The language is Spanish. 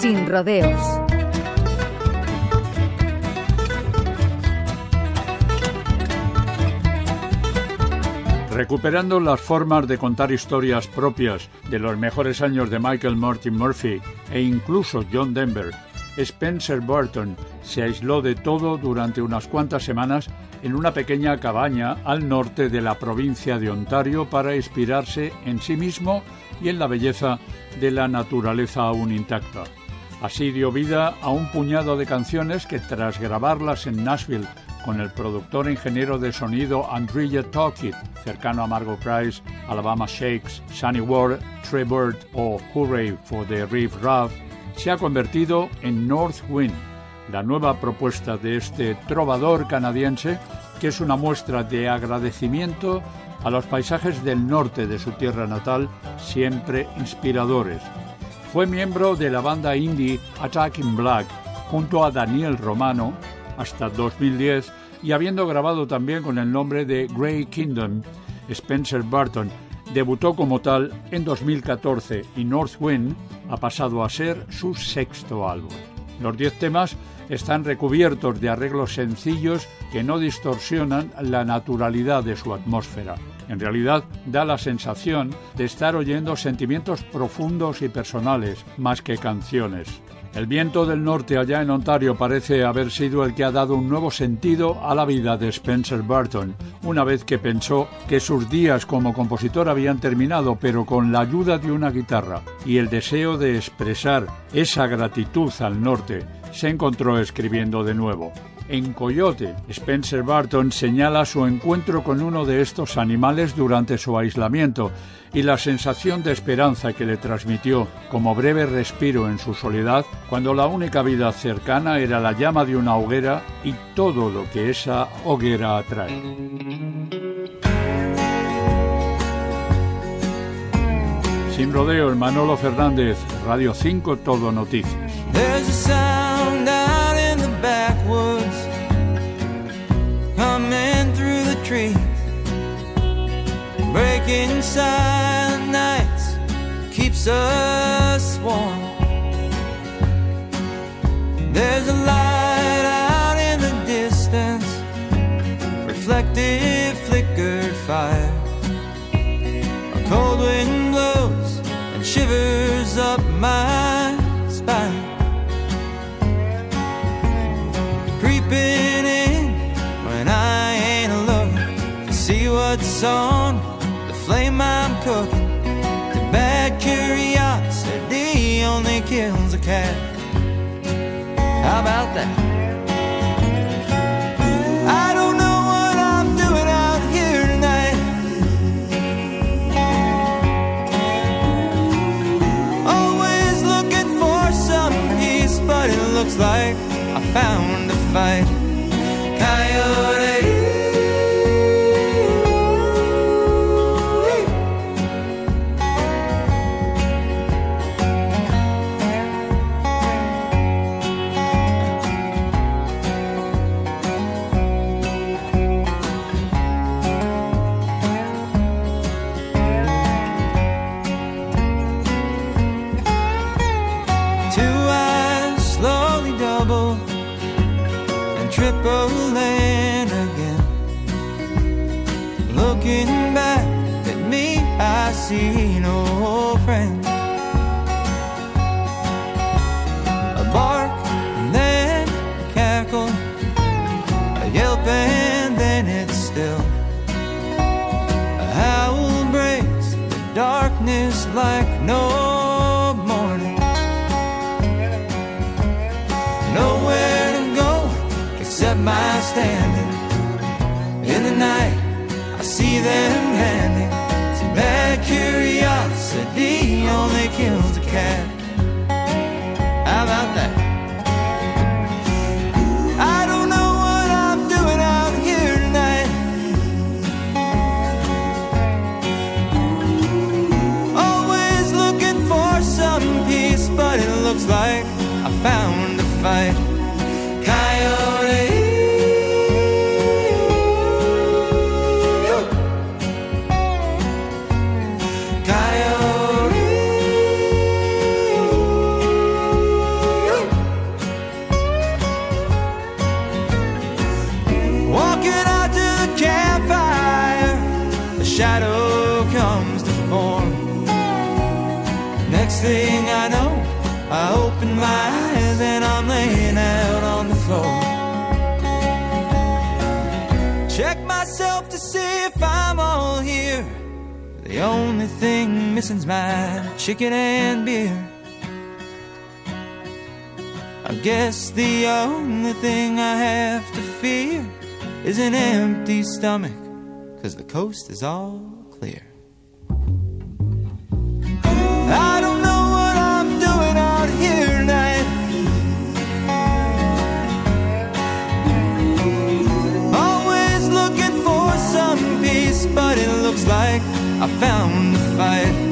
Sin rodeos. Recuperando las formas de contar historias propias de los mejores años de Michael Martin Murphy e incluso John Denver, Spencer Burton se aisló de todo durante unas cuantas semanas en una pequeña cabaña al norte de la provincia de Ontario para inspirarse en sí mismo y en la belleza de la naturaleza aún intacta. Así dio vida a un puñado de canciones que tras grabarlas en Nashville con el productor e ingeniero de sonido Andrea Talkit, cercano a Margot Price, Alabama Shakes, Sunny Ward, Trevor o Hooray for the Reef Raft, se ha convertido en North Wind, la nueva propuesta de este trovador canadiense que es una muestra de agradecimiento a los paisajes del norte de su tierra natal, siempre inspiradores. Fue miembro de la banda indie Attacking Black junto a Daniel Romano hasta 2010 y habiendo grabado también con el nombre de Grey Kingdom, Spencer Barton debutó como tal en 2014 y North Wind ha pasado a ser su sexto álbum. Los diez temas están recubiertos de arreglos sencillos que no distorsionan la naturalidad de su atmósfera. En realidad da la sensación de estar oyendo sentimientos profundos y personales más que canciones. El viento del norte allá en Ontario parece haber sido el que ha dado un nuevo sentido a la vida de Spencer Burton, una vez que pensó que sus días como compositor habían terminado, pero con la ayuda de una guitarra y el deseo de expresar esa gratitud al norte, se encontró escribiendo de nuevo. En Coyote, Spencer Barton señala su encuentro con uno de estos animales durante su aislamiento y la sensación de esperanza que le transmitió como breve respiro en su soledad cuando la única vida cercana era la llama de una hoguera y todo lo que esa hoguera atrae. Sin rodeo, Manolo Fernández, Radio 5 Todo Noticias. Trees breaking silent nights keeps us warm. There's a light out in the distance reflective on the flame I'm cooking. The bad curiosity only kills a cat. How about that? I don't know what I'm doing out here tonight. Always looking for some peace, but it looks like I found a fight. Coyote. See no friend. A bark and then a cackle, a yelp and then it's still. A howl breaks the darkness like no my standing in the night. I see them handing to Bad curiosity only kills a cat. How about that? I don't know what I'm doing out here tonight. Always looking for some peace, but it looks like I found a fight. Next thing I know, I open my eyes and I'm laying out on the floor. Check myself to see if I'm all here. The only thing missing's my chicken and beer. I guess the only thing I have to fear is an empty stomach, cause the coast is all clear. looks like I found the fight.